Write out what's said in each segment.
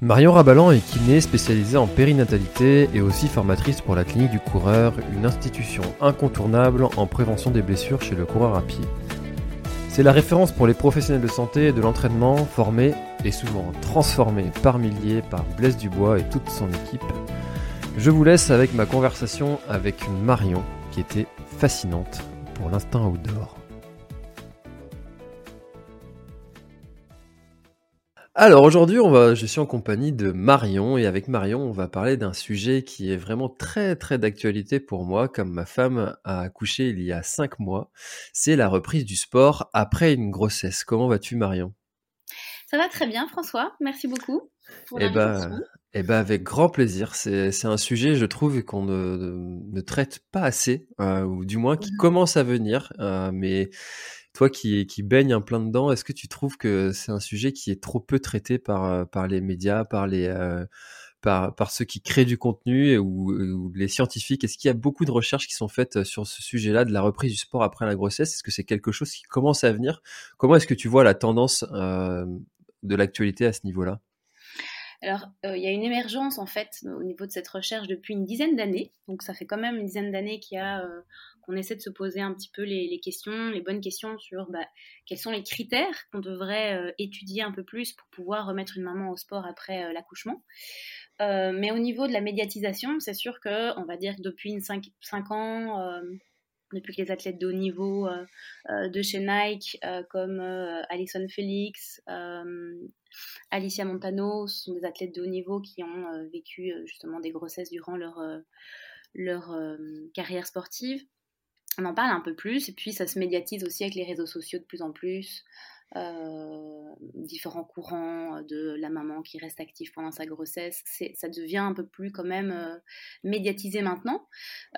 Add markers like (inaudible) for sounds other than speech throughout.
Marion Rabalan est kiné spécialisée en périnatalité et aussi formatrice pour la clinique du coureur, une institution incontournable en prévention des blessures chez le coureur à pied. C'est la référence pour les professionnels de santé et de l'entraînement formés et souvent transformés par milliers par Blaise Dubois et toute son équipe. Je vous laisse avec ma conversation avec Marion qui était fascinante pour l'instant outdoor. Alors aujourd'hui, on va, je suis en compagnie de Marion et avec Marion, on va parler d'un sujet qui est vraiment très très d'actualité pour moi, comme ma femme a accouché il y a cinq mois. C'est la reprise du sport après une grossesse. Comment vas-tu, Marion? Ça va très bien, François. Merci beaucoup. eh ben, eh ben, avec grand plaisir. C'est un sujet, je trouve, qu'on ne, ne, traite pas assez, euh, ou du moins qui commence à venir, euh, mais toi qui, qui baignes un plein dedans, est-ce que tu trouves que c'est un sujet qui est trop peu traité par, euh, par les médias, par, les, euh, par, par ceux qui créent du contenu ou, les scientifiques? Est-ce qu'il y a beaucoup de recherches qui sont faites sur ce sujet-là de la reprise du sport après la grossesse? Est-ce que c'est quelque chose qui commence à venir? Comment est-ce que tu vois la tendance de l'actualité à ce niveau-là? Alors, il y a une émergence en fait au niveau de cette recherche depuis une dizaine d'années. Donc, ça fait quand même une dizaine d'années qu'il y a qu'on essaie de se poser un petit peu les, questions, les bonnes questions sur bah, quels sont les critères qu'on devrait euh, étudier un peu plus pour pouvoir remettre une maman au sport après euh, l'accouchement. Euh, mais au niveau de la médiatisation, c'est sûr que on va dire que depuis 5, ans, depuis que les athlètes de haut niveau de chez Nike, comme Alison Felix, Alicia Montano, ce sont des athlètes de haut niveau qui ont vécu justement des grossesses durant leur, leur carrière sportive on en parle un peu plus et puis ça se médiatise aussi avec les réseaux sociaux de plus en plus. Euh, différents courants de la maman qui reste active pendant sa grossesse, ça devient un peu plus quand même euh, médiatisé maintenant.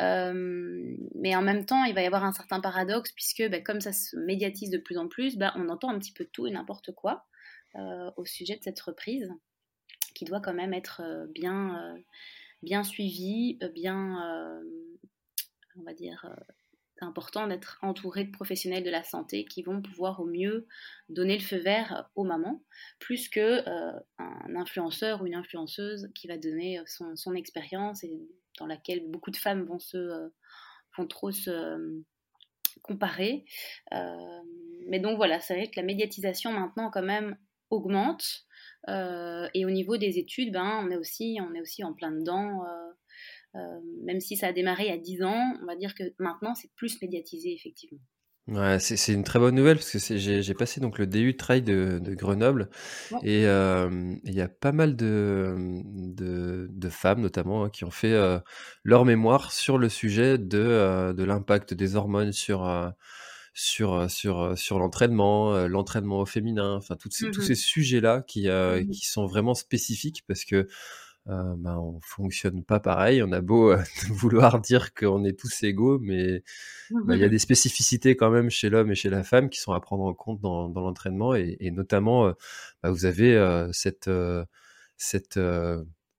Euh, mais en même temps, il va y avoir un certain paradoxe puisque bah, comme ça se médiatise de plus en plus, bah, on entend un petit peu tout et n'importe quoi au sujet de cette reprise qui doit quand même être bien, bien suivie, bien, on va dire important d'être entouré de professionnels de la santé qui vont pouvoir au mieux donner le feu vert aux mamans, plus que euh, un influenceur ou une influenceuse qui va donner son, expérience et dans laquelle beaucoup de femmes vont se euh, vont trop se euh, comparer. mais donc voilà, c'est vrai que la médiatisation maintenant quand même augmente. et au niveau des études, ben, on, est aussi, on est aussi en plein dedans. Euh, même si ça a démarré il y a 10 ans, on va dire que maintenant c'est plus médiatisé effectivement. Ouais, c'est une très bonne nouvelle parce que j'ai passé donc le DU Trail de, de Grenoble. Et euh, il y a pas mal de, de, femmes notamment hein, qui ont fait euh, leur mémoire sur le sujet de, de l'impact des hormones sur, sur, sur, sur l'entraînement, l'entraînement au féminin, enfin tous ces, tous mmh ces sujets-là qui, mmh qui sont vraiment spécifiques parce que euh, ben, on fonctionne pas pareil. On a beau euh, (laughs) vouloir dire qu'on est tous égaux, mais ben, il y a des spécificités quand même chez l'homme et chez la femme qui sont à prendre en compte dans, dans l'entraînement. Et, et, notamment, euh, ben, vous avez euh, cette, cette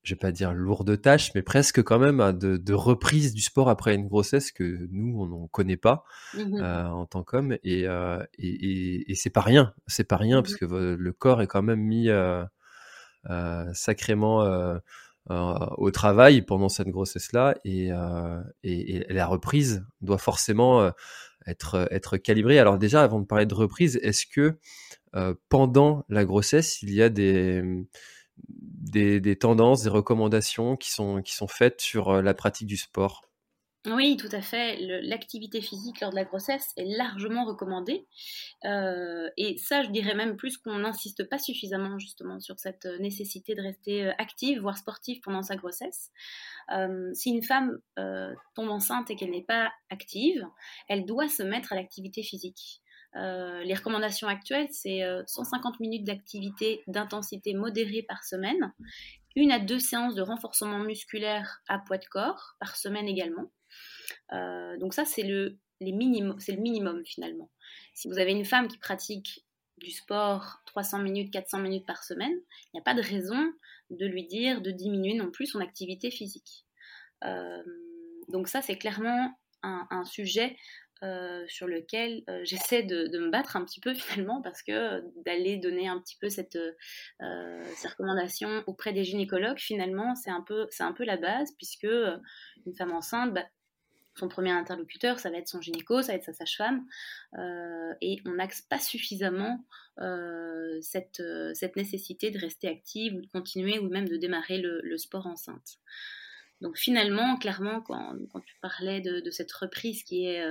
je vais pas dire lourde tâche, mais presque quand même hein, de, de, reprise du sport après une grossesse que nous on n'en connaît pas mmh en tant qu'homme et, et, et, et c'est pas rien, c'est pas rien mmh parce que le corps est quand même mis euh, sacrément euh, euh, au travail pendant cette grossesse-là et, et, la reprise doit forcément être, être calibrée. Alors déjà, avant de parler de reprise, est-ce que pendant la grossesse, il y a des, des, des, tendances, des recommandations qui sont, qui sont faites sur la pratique du sport? Oui, tout à fait. L'activité physique lors de la grossesse est largement recommandée. Euh, et ça, je dirais même plus qu'on n'insiste pas suffisamment justement sur cette euh, nécessité de rester euh, active, voire sportive pendant sa grossesse. si une femme tombe enceinte et qu'elle n'est pas active, elle doit se mettre à l'activité physique. les recommandations actuelles, c'est 150 minutes d'activité d'intensité modérée par semaine, une à deux séances de renforcement musculaire à poids de corps par semaine également. Euh, donc ça, c'est le, les c'est le minimum finalement. Si vous avez une femme qui pratique du sport 300 minutes, 400 minutes par semaine, il n'y a pas de raison de lui dire de diminuer non plus son activité physique. Euh, donc ça, c'est clairement un, sujet euh, sur lequel (laughs) j'essaie de, me battre un petit peu finalement parce que d'aller donner un petit peu cette, ces recommandations auprès des gynécologues, finalement, c'est un, peu, un peu la base puisque une femme enceinte, bah, son premier interlocuteur, ça va être son gynéco, ça va être sa sage-femme, euh, et on n'axe pas suffisamment euh, cette, euh, cette, nécessité de rester active ou de continuer ou même de démarrer le, sport enceinte. Donc finalement, clairement, quand, tu parlais de, cette reprise qui est,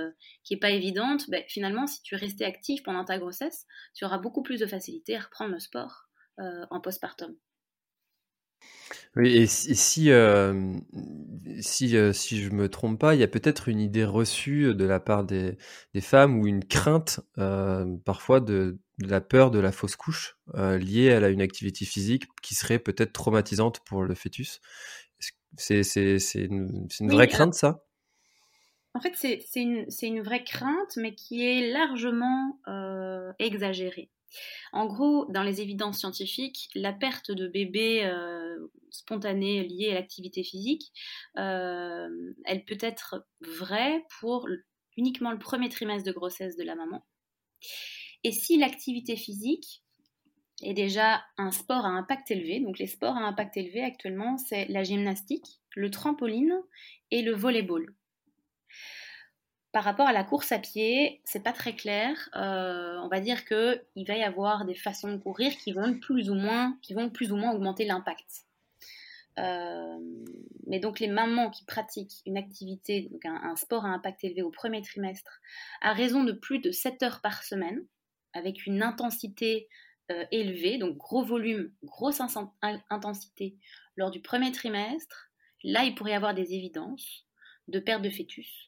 qui est pas évidente, ben, finalement, si tu es resté active pendant ta grossesse, tu auras beaucoup plus de facilité à reprendre le sport en postpartum. Oui, et si, si, euh, si, euh, si je me trompe pas, il y a peut-être une idée reçue de la part des, des femmes ou une crainte euh, parfois de, de la peur de la fausse couche liée à une activité physique qui serait peut-être traumatisante pour le fœtus. C'est c'est- c'est une, c'est une vraie crainte, ça? En fait, c'est une, vraie crainte, mais qui est largement exagérée. En gros, dans les évidences scientifiques, la perte de bébé euh, spontanée liée à l'activité physique, euh, elle peut être vraie pour uniquement le premier trimestre de grossesse de la maman. Et si l'activité physique est déjà un sport à impact élevé, donc les sports à impact élevé actuellement, c'est la gymnastique, le trampoline et le volleyball. Par rapport à la course à pied, c'est pas très clair. Euh, on va dire que il va y avoir des façons de courir qui vont plus ou moins, augmenter l'impact. Euh, mais donc les mamans qui pratiquent une activité, donc un, sport à impact élevé au premier trimestre, à raison de plus de 7 heures par semaine, avec une intensité euh, élevée, donc gros volume, grosse intensité lors du premier trimestre, là il pourrait y avoir des évidences de perte de fœtus.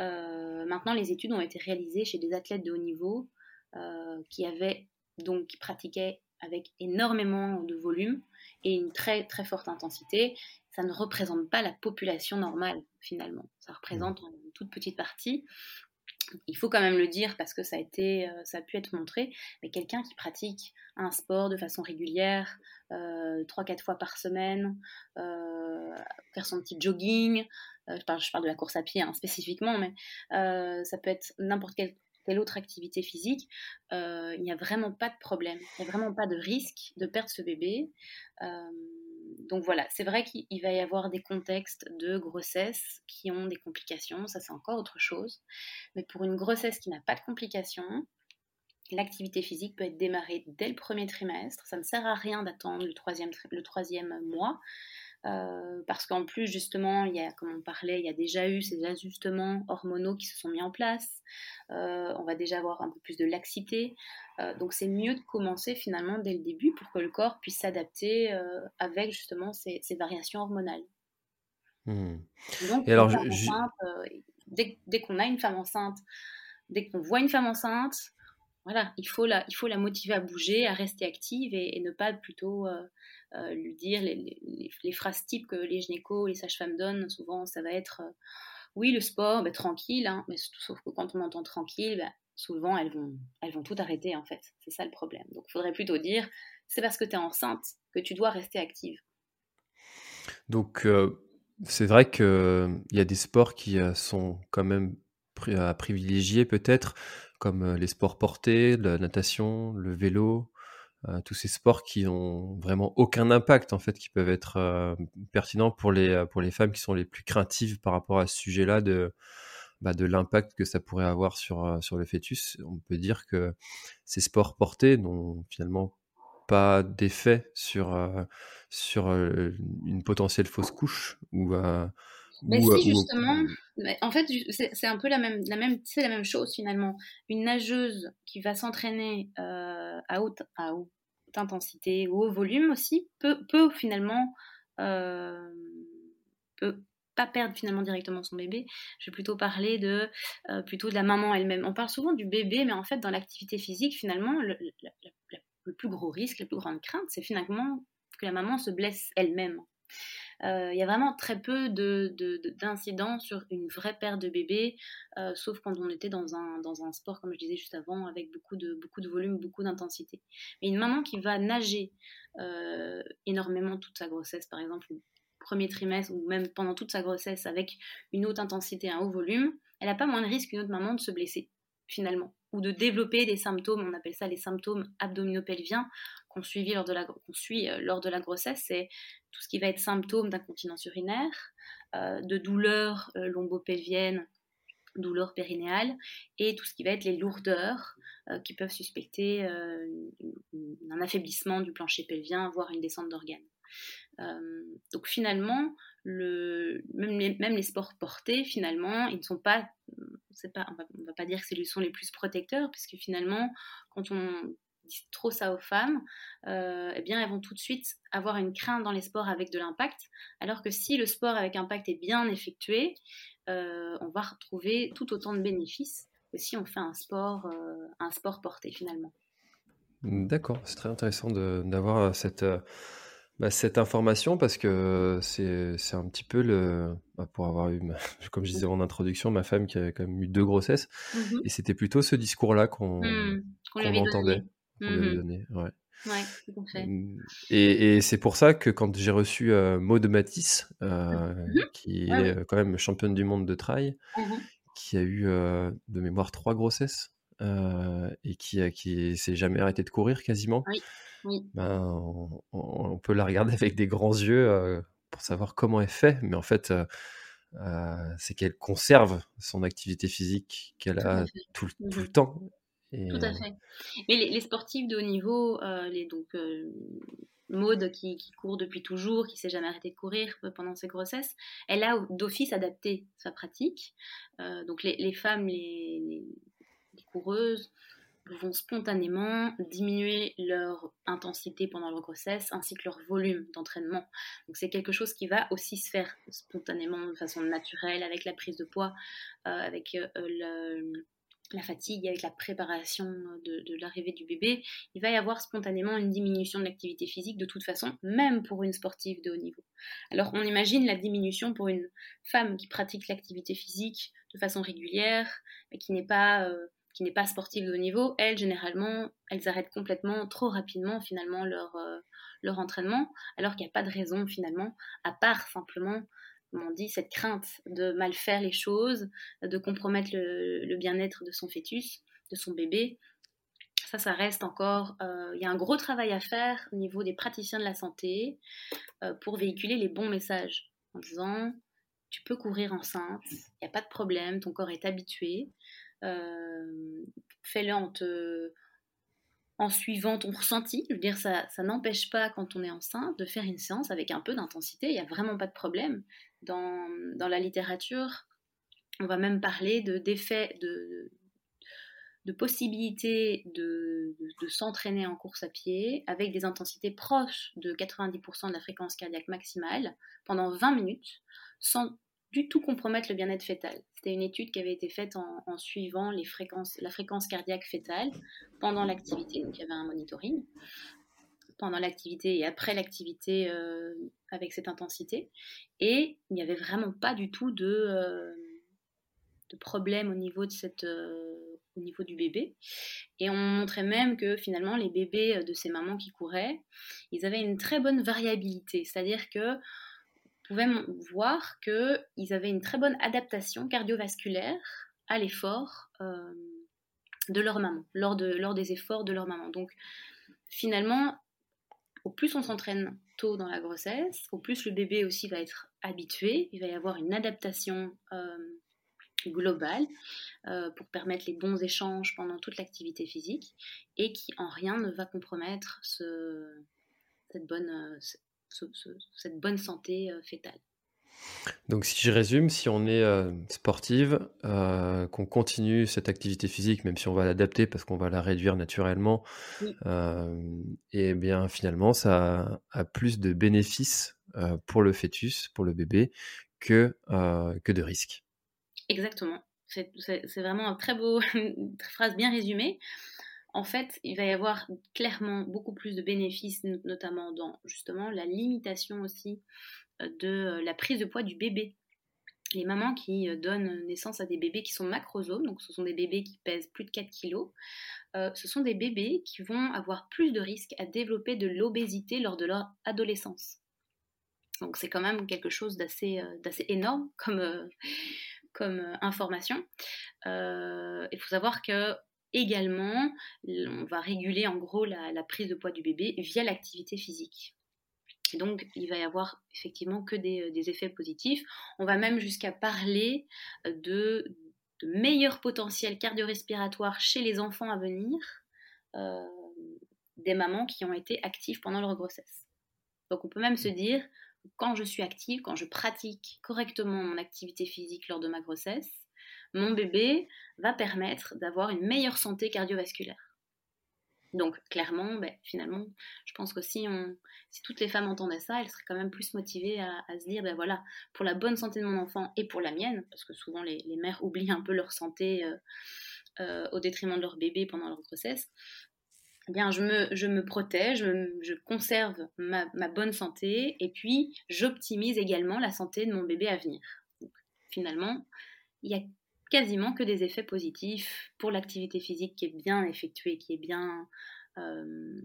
Euh, maintenant, les études ont été réalisées chez des athlètes de haut niveau euh, qui avaient donc qui pratiquaient avec énormément de volume et une très très forte intensité. Ça ne représente pas la population normale finalement. Ça représente mmh. une toute petite partie il faut quand même le dire parce que ça a, été, euh, ça a pu être montré, mais quelqu'un qui pratique un sport de façon régulière, euh, 3-4 fois par semaine, euh, faire son petit jogging, je, parle, je, parle, de la course à pied hein, spécifiquement, mais ça peut être n'importe quelle, autre activité physique, il n'y a vraiment pas de problème, il n'y a vraiment pas de risque de perdre ce bébé donc voilà, c'est vrai qu'il va y avoir des contextes de grossesse qui ont des complications, ça c'est encore autre chose. Mais pour une grossesse qui n'a pas de complications, l'activité physique peut être démarrée dès le premier trimestre. Ça ne sert à rien d'attendre le troisième mois. Euh, parce qu'en plus, justement, il y a, comme on parlait, il y a déjà eu ces ajustements hormonaux qui se sont mis en place. Euh, on va déjà avoir un peu plus de laxité. Euh, donc, c'est mieux de commencer finalement dès le début pour que le corps puisse s'adapter avec justement ces, variations hormonales. Mmh. Donc, Et alors, dès, dès qu'on a une femme enceinte, dès qu'on voit une femme enceinte, voilà, il faut, la, motiver à bouger, à rester active et, ne pas plutôt euh, euh, lui dire les, phrases types que les gynécos, les sages-femmes donnent. Souvent, ça va être euh, oui, le sport, ben, tranquille, hein, mais sauf que quand on entend tranquille, ben, souvent elles vont, elles vont tout arrêter en fait. C'est ça le problème. Donc il faudrait plutôt dire c'est parce que tu es enceinte que tu dois rester active. Donc c'est vrai qu'il y a des sports qui sont quand même à privilégier peut-être comme les sports portés, la natation, le vélo, tous ces sports qui ont vraiment aucun impact en fait, qui peuvent être pertinents pour les, pour les femmes qui sont les plus craintives par rapport à ce sujet-là de, bah, de l'impact que ça pourrait avoir sur, sur le fœtus. On peut dire que ces sports portés n'ont finalement pas d'effet sur, sur une potentielle fausse couche ou Mais si justement, en fait, c'est un peu la même, la même, c'est la même chose finalement. Une nageuse qui va s'entraîner à haute, à haute intensité ou au volume aussi peut, peut finalement peut pas perdre finalement directement son bébé. Je vais plutôt parler de plutôt de la maman elle-même. On parle souvent du bébé, mais en fait dans l'activité physique finalement le, le plus gros risque, la plus grande crainte, c'est finalement que la maman se blesse elle-même. Euh, il y a vraiment très peu d'incidents de, sur une vraie perte de bébé, euh, sauf quand on était dans un, sport, comme je disais juste avant, avec beaucoup de, volume, beaucoup d'intensité. Mais une maman qui va nager euh, énormément toute sa grossesse, par exemple, le premier trimestre ou même pendant toute sa grossesse avec une haute intensité, un haut volume, elle n'a pas moins de risque qu'une autre maman de se blesser finalement, ou de développer des symptômes, on appelle ça les symptômes abdominopelviens, qu'on suit lors de la, suit, euh, lors de la grossesse, c'est tout ce qui va être symptômes d'incontinence urinaire, euh, de douleurs euh, lombopelviennes, douleurs périnéales, et tout ce qui va être les lourdeurs qui peuvent suspecter un affaiblissement du plancher pelvien, voire une descente d'organes. donc finalement, le, même, les, sports portés, finalement, ils ne sont pas, pas on ne va pas dire que ce sont les plus protecteurs, puisque finalement, quand on dit trop ça aux femmes, euh, eh bien, elles vont tout de suite avoir une crainte dans les sports avec de l'impact, alors que si le sport avec impact est bien effectué, euh, on va retrouver tout autant de bénéfices que si on fait un sport, euh, un sport porté finalement. D'accord, c'est très intéressant d'avoir cette bah, cette information parce que c'est un petit peu le bah, pour avoir eu (laughs) comme je disais en introduction ma femme qui avait quand même eu deux grossesses. Mmh et c'était plutôt ce discours-là qu'on mmh, entendait, qu'on lui avait mmh donné, ouais. Ouais, tout à fait. Et, et c'est pour ça que quand j'ai reçu euh, Maud Matisse, euh, qui est quand même championne du monde de trail, qui a eu euh, de mémoire trois grossesses et qui, qui s'est jamais arrêté de courir quasiment. Oui. Ben, on, peut la regarder avec des grands yeux pour savoir comment elle fait, mais en fait, c'est qu'elle conserve son activité physique qu'elle a tout, le mmh Tout à fait. Mais les, sportifs de haut niveau, les, donc Maude qui, court depuis toujours, qui s'est jamais arrêtée de courir pendant ses grossesses, elle a d'office adapté sa pratique. donc les, femmes, les, coureuses, vont spontanément diminuer leur intensité pendant leur grossesse ainsi que leur volume d'entraînement. Donc c'est quelque chose qui va aussi se faire spontanément de façon naturelle avec la prise de poids, euh, avec euh, la fatigue, avec la préparation de, l'arrivée du bébé. Il va y avoir spontanément une diminution de l'activité physique de toute façon, même pour une sportive de haut niveau. Alors on imagine la diminution pour une femme qui pratique l'activité physique de façon régulière, mais qui n'est pas... Euh, pas sportive de haut niveau, elles, généralement, elles arrêtent complètement, trop rapidement, finalement, leur, euh, leur entraînement, alors qu'il n'y a pas de raison, finalement, à part simplement, on dit, cette crainte de mal faire les choses, de compromettre le, bien-être de son fœtus, de son bébé. Ça, ça reste encore. Euh, il y a un gros travail à faire au niveau des praticiens de la santé euh, pour véhiculer les bons messages en disant tu peux courir enceinte, il n'y a pas de problème, ton corps est habitué. Euh, fais-le en en suivant ton ressenti. Je veux dire, ça, ça n'empêche pas, quand on est enceinte, de faire une séance avec un peu d'intensité. Il n'y a vraiment pas de problème. Dans, la littérature, on va même parler de, d'effets, de, de possibilités de, de, s'entraîner en course à pied avec des intensités proches de 90% de la fréquence cardiaque maximale pendant 20 minutes sans du tout compromettre le bien-être fœtal. C'était une étude qui avait été faite en, suivant les fréquences, la fréquence cardiaque fœtale pendant l'activité, donc il y avait un monitoring pendant l'activité et après l'activité euh, avec cette intensité. Et il n'y avait vraiment pas du tout de, euh, de problème au niveau, de cette, euh, au niveau du bébé. Et on montrait même que finalement les bébés de ces mamans qui couraient, ils avaient une très bonne variabilité. C'est-à-dire que pouvait voir qu'ils avaient une très bonne adaptation cardiovasculaire à l'effort de leur maman, lors, de, lors des efforts de leur maman. Donc finalement, au plus on s'entraîne tôt dans la grossesse, au plus le bébé aussi va être habitué, il va y avoir une adaptation euh, globale euh, pour permettre les bons échanges pendant toute l'activité physique et qui en rien ne va compromettre ce, cette bonne, santé euh, fétale. Donc si je résume, si on est euh, sportive, euh, qu'on continue cette activité physique, même si on va l'adapter parce qu'on va la réduire naturellement, et bien finalement ça a plus de bénéfices pour le fœtus, pour le bébé, que, que de risques. Exactement. C'est vraiment un très beau, (laughs) une phrase bien résumée. En fait, il va y avoir clairement beaucoup plus de bénéfices, notamment dans justement la limitation aussi de euh, la prise de poids du bébé. Les mamans qui euh, donnent naissance à des bébés qui sont macrosomes, donc ce sont des bébés qui pèsent plus de 4 kg, euh, ce sont des bébés qui vont avoir plus de risques à développer de l'obésité lors de leur adolescence. Donc c'est quand même quelque chose d'assez énorme comme, comme information. il faut savoir que également, on va réguler en gros la prise de poids du bébé via l'activité physique donc, il va y avoir effectivement que des, euh, effets positifs. On va même jusqu'à parler euh, de, meilleurs potentiels cardio-respiratoires chez les enfants à venir euh, des mamans qui ont été actives pendant leur grossesse. Donc, on peut même se mmh. dire, quand je suis active, quand je pratique correctement mon activité physique lors de ma grossesse, mon bébé va permettre d'avoir une meilleure santé cardiovasculaire. Donc clairement, ben, finalement, je pense que si, toutes les femmes entendaient ça, elles seraient quand même plus motivées à, se dire, ben voilà, pour la bonne santé de mon enfant et pour la mienne, parce que souvent les, mères oublient un peu leur santé euh, euh, au détriment de leur bébé pendant leur grossesse, eh bien je me, protège, je, conserve ma, bonne santé et puis j'optimise également la santé de mon bébé à venir. Finalement, il y a quasiment que des effets positifs pour l'activité physique qui est bien effectuée, qui est bien, euh,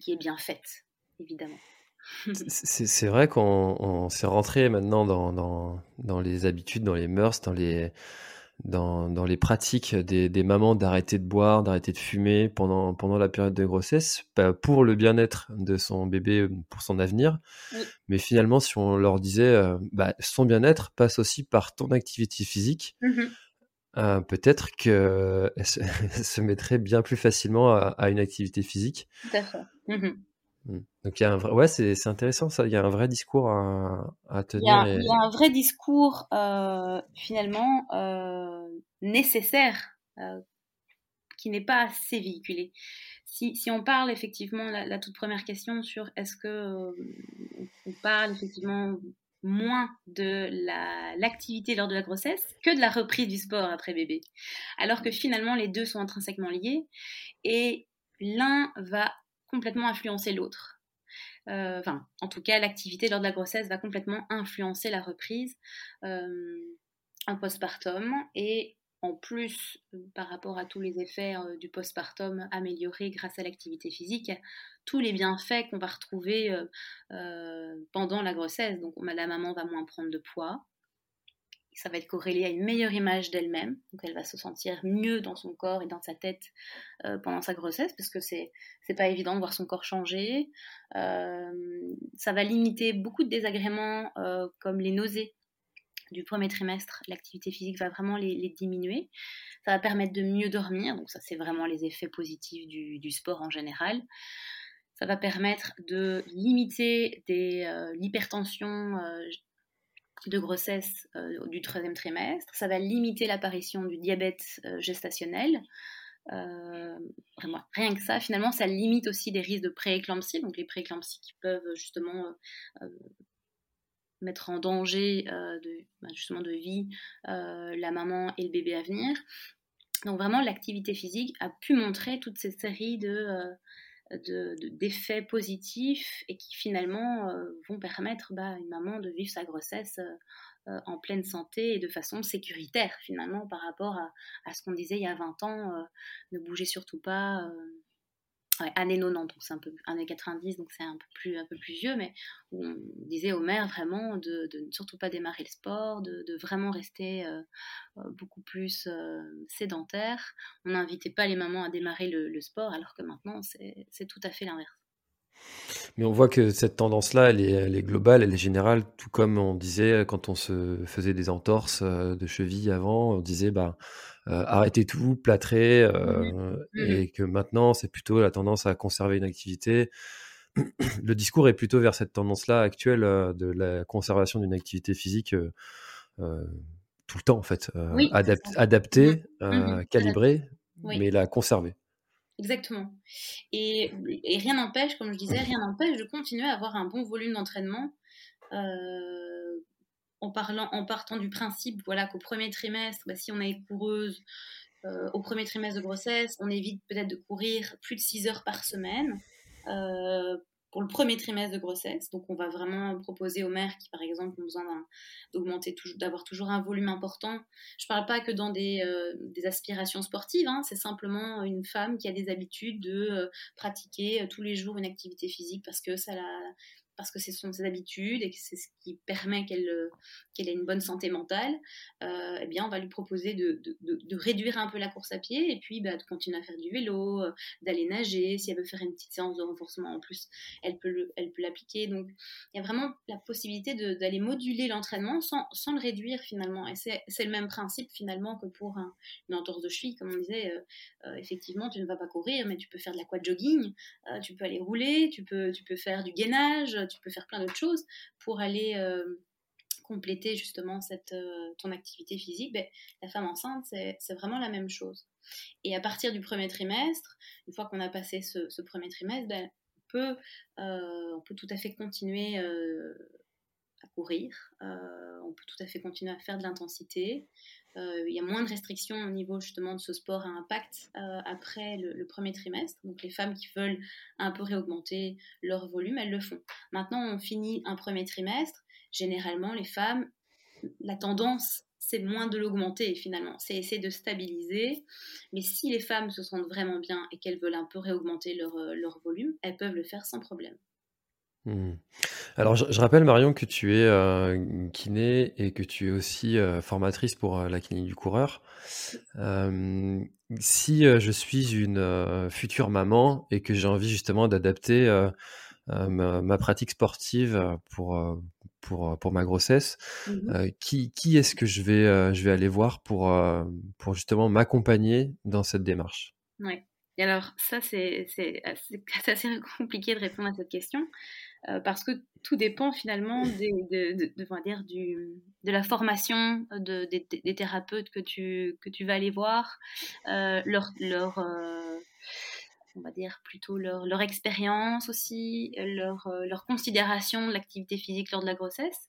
qui est bien faite, évidemment. C'est vrai qu'on s'est rentré maintenant dans, dans, dans, les habitudes, dans les mœurs, dans les, dans, dans les pratiques des, des mamans d'arrêter de boire, d'arrêter de fumer pendant, pendant la période de grossesse, pour le bien-être de son bébé, pour son avenir. Mais finalement, si on leur disait, euh, bah, son bien-être passe aussi par ton activité physique, mmh euh, peut-être qu'elle (laughs) se, se, mettrait bien plus facilement à, une activité physique. Tout à fait. Mmh. Donc il y a un vrai... ouais, c'est, intéressant ça. Il y a un vrai discours à, à tenir. Il y, a, un vrai discours euh, finalement euh, nécessaire qui n'est pas assez véhiculé. Si, si, on parle effectivement la, la toute première question sur est-ce que on parle effectivement moins de l'activité lors de la grossesse que de la reprise du sport après bébé. Alors que finalement, les deux sont intrinsèquement liés et l'un va complètement influencer l'autre. Euh, enfin, en tout cas, l'activité lors de la grossesse va complètement influencer la reprise euh, en postpartum et en plus, euh, par rapport à tous les effets euh, du postpartum améliorés grâce à l'activité physique, tous les bienfaits qu'on va retrouver euh, pendant la grossesse. Donc la maman va moins prendre de poids, ça va être corrélé à une meilleure image d'elle-même, donc elle va se sentir mieux dans son corps et dans sa tête pendant sa grossesse, parce que c'est c'est pas évident de voir son corps changer. ça va limiter beaucoup de désagréments comme les nausées du premier trimestre, l'activité physique va vraiment les, diminuer. Ça va permettre de mieux dormir, donc ça c'est vraiment les effets positifs du, sport en général. Ça va permettre de limiter euh, l'hypertension euh, de grossesse euh, du troisième trimestre. Ça va limiter l'apparition du diabète gestationnel. rien que ça, finalement, ça limite aussi des risques de prééclampsie, donc les prééclampsies qui peuvent justement mettre en danger euh, de, bah, justement de vie euh, la maman et le bébé à venir. Donc vraiment, l'activité physique a pu montrer toute cette série de, euh, d'effets positifs et qui finalement vont permettre bah, à une maman de vivre sa grossesse en pleine santé et de façon sécuritaire finalement par rapport à, à ce qu'on disait il y a 20 ans, ne bougez surtout pas, ouais, années 90, donc c'est un peu années 90, donc c'est un peu plus vieux, mais on disait aux mères vraiment de, ne surtout pas démarrer le sport, de, vraiment rester euh, euh, beaucoup plus euh, sédentaire. On n'invitait pas les mamans à démarrer le sport, alors que maintenant c'est tout à fait l'inverse. Mais on voit que cette tendance-là, elle est, elle est, globale, elle est générale, tout comme on disait quand on se faisait des entorses de cheville avant, on disait bah euh, arrêter tout, plâtrer, mmh euh, mmh et que maintenant c'est plutôt la tendance à conserver une activité (clears throat) le discours est plutôt vers cette tendance-là actuelle de la conservation d'une activité physique tout le temps, en fait. Oui, adaptée, mmh. calibrée, mais la conserver. Exactement. Et, rien n'empêche, comme je disais, rien n'empêche de continuer à avoir un bon volume d'entraînement euh, en, parlant, en partant du principe voilà, qu'au premier trimestre, bah, si on est coureuse, euh, au premier trimestre de grossesse, on évite peut-être de courir plus de 6 heures par semaine. Euh, pour le premier trimestre de grossesse. Donc, on va vraiment proposer aux mères qui, par exemple, ont besoin d'augmenter, d'avoir toujours un volume important. Je ne parle pas que dans des, euh, aspirations sportives, hein. c'est simplement une femme qui a des habitudes de euh, pratiquer euh, tous les jours une activité physique parce que ça la, parce que ce sont ses habitudes et que c'est ce qui permet qu'elle euh, qu'elle ait une bonne santé mentale, euh, eh bien, on va lui proposer de, de, réduire un peu la course à pied et puis bah, de continuer à faire du vélo, euh, d'aller nager. Si elle veut faire une petite séance de renforcement en plus, elle peut l'appliquer. Donc, il y a vraiment la possibilité d'aller moduler l'entraînement sans, sans, le réduire finalement. Et c'est le même principe finalement que pour une entorse de cheville, comme on disait. effectivement, tu ne vas pas courir, mais tu peux faire de quad jogging, tu peux aller rouler, tu peux, tu peux faire du gainage, tu peux faire plein d'autres choses pour aller euh, compléter justement cette, euh, ton activité physique. Ben, la femme enceinte, c'est vraiment la même chose. Et à partir du premier trimestre, une fois qu'on a passé ce, premier trimestre, ben, on, peut, euh, on peut tout à fait continuer à courir, on peut tout à fait continuer à faire de l'intensité, il y a moins de restrictions au niveau justement de ce sport à impact euh, après le, premier trimestre. Donc les femmes qui veulent un peu réaugmenter leur volume, elles le font. Maintenant, on finit un premier trimestre. Généralement, les femmes, la tendance, c'est moins de l'augmenter finalement. C'est essayer de stabiliser. Mais si les femmes se sentent vraiment bien et qu'elles veulent un peu réaugmenter leur, euh, leur volume, elles peuvent le faire sans problème. Mmh. Alors, je, rappelle, Marion, que tu es euh, kiné et que tu es aussi euh, formatrice pour euh, la clinique du coureur. si je suis une future maman et que j'ai envie justement d'adapter ma, pratique sportive pour, pour, pour ma grossesse, mmh qui, qui est-ce que je vais, je vais aller voir pour, pour justement m'accompagner dans cette démarche? Oui. Et alors, ça, c'est assez, (laughs) assez compliqué de répondre à cette question. Euh, parce que tout dépend finalement de, de, dire du, de la formation des, thérapeutes que tu, que tu vas aller voir, euh, leur, leur euh, on va dire plutôt leur, leur expérience aussi, leur, leur considération de l'activité physique lors de la grossesse.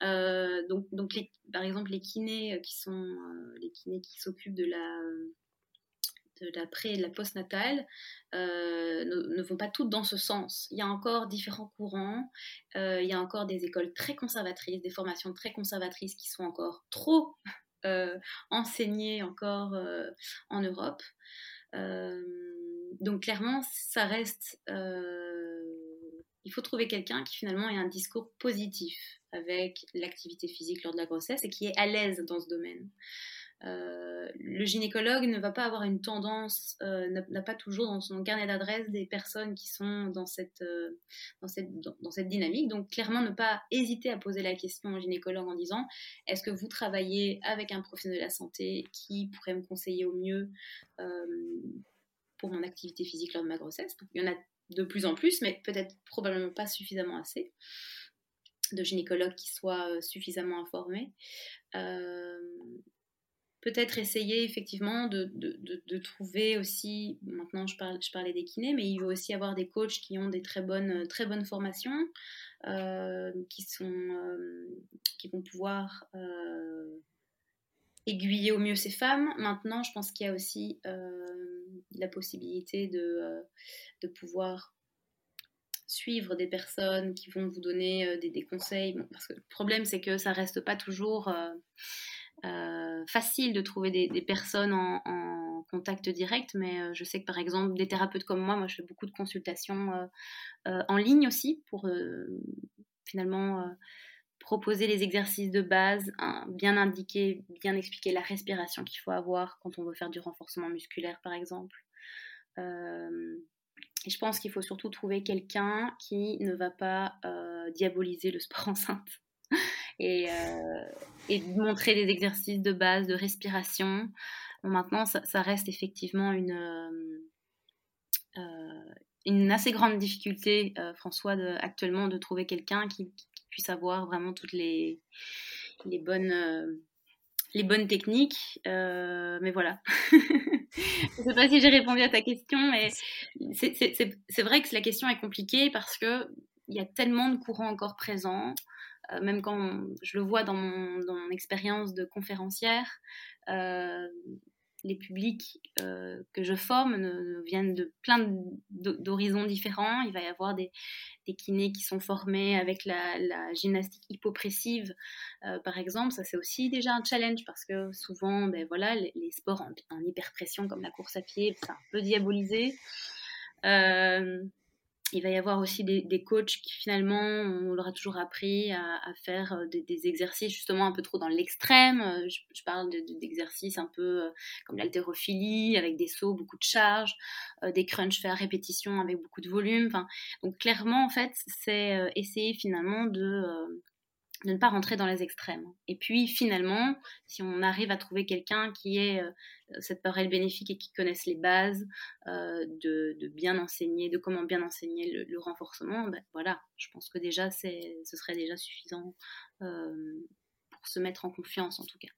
donc, donc par exemple, les kinés qui sont les kinés qui s'occupent de la d'après la postnatale euh, ne, vont pas toutes dans ce sens. Il y a encore différents courants, euh, il y a encore des écoles très conservatrices, des formations très conservatrices qui sont encore trop (laughs) euh, enseignées encore en Europe. donc clairement, ça reste... il faut trouver quelqu'un qui finalement ait un discours positif avec l'activité physique lors de la grossesse et qui est à l'aise dans ce domaine. Euh, le gynécologue ne va pas avoir une tendance, euh, n'a pas toujours dans son carnet d'adresse des personnes qui sont dans cette, euh, dans, cette, dans, cette dynamique. Donc clairement, ne pas hésiter à poser la question au gynécologue en disant, est-ce que vous travaillez avec un professionnel de la santé qui pourrait me conseiller au mieux pour mon activité physique lors de ma grossesse? Il y en a de plus en plus, mais peut-être probablement pas suffisamment assez de gynécologues qui soient suffisamment informés peut-être essayer effectivement de, de, trouver aussi, maintenant je, parle, je parlais des kinés, mais il va aussi avoir des coachs qui ont des très bonnes, très bonnes formations, euh, qui, sont, euh, qui vont pouvoir euh, aiguiller au mieux ces femmes. Maintenant, je pense qu'il y a aussi la possibilité de, de pouvoir suivre des personnes qui vont vous donner des, des, conseils. parce que le problème, c'est que ça reste pas toujours euh, facile de trouver des, personnes en, contact direct, mais euh, je sais que par exemple des thérapeutes comme moi, moi je fais beaucoup de consultations euh, en ligne aussi pour finalement proposer les exercices de base, bien indiquer, bien expliquer la respiration qu'il faut avoir quand on veut faire du renforcement musculaire par exemple. je pense qu'il faut surtout trouver quelqu'un qui ne va pas diaboliser le sport (laughs) enceinte et, euh, montrer des exercices de base de respiration. maintenant, ça, reste effectivement une, euh, euh, assez grande difficulté, François, actuellement, de trouver quelqu'un qui, puisse avoir vraiment toutes les, bonnes les bonnes techniques. mais voilà. (laughs) je ne sais pas si j'ai répondu à ta question, mais c'est vrai que la question est compliquée parce qu'il y a tellement de courants encore présents. Euh, même quand je le vois dans mon, expérience de conférencière, euh, les publics euh, que je forme viennent de plein d'horizons différents. Il va y avoir des, kinés qui sont formés avec la, gymnastique hypopressive, par exemple. Ça, c'est aussi déjà un challenge parce que souvent, ben, voilà, les, sports en, hyperpression comme la course à pied, c'est un peu diabolisé. Il va y avoir aussi des, coachs qui finalement, on leur a toujours appris à, faire euh, des, exercices justement un peu trop dans l'extrême. Euh, je, parle d'exercices un peu euh, comme l'haltérophilie, avec des sauts, beaucoup de charges, des crunchs faits à répétition avec beaucoup de volume. donc clairement, en fait, c'est essayer finalement de de ne pas rentrer dans les extrêmes. Et puis finalement, si on arrive à trouver quelqu'un qui ait euh, cette parole bénéfique et qui connaisse les bases euh, de, bien enseigner, de comment bien enseigner le, renforcement, ben voilà, je pense que déjà ce serait déjà suffisant euh, pour se mettre en confiance en tout cas.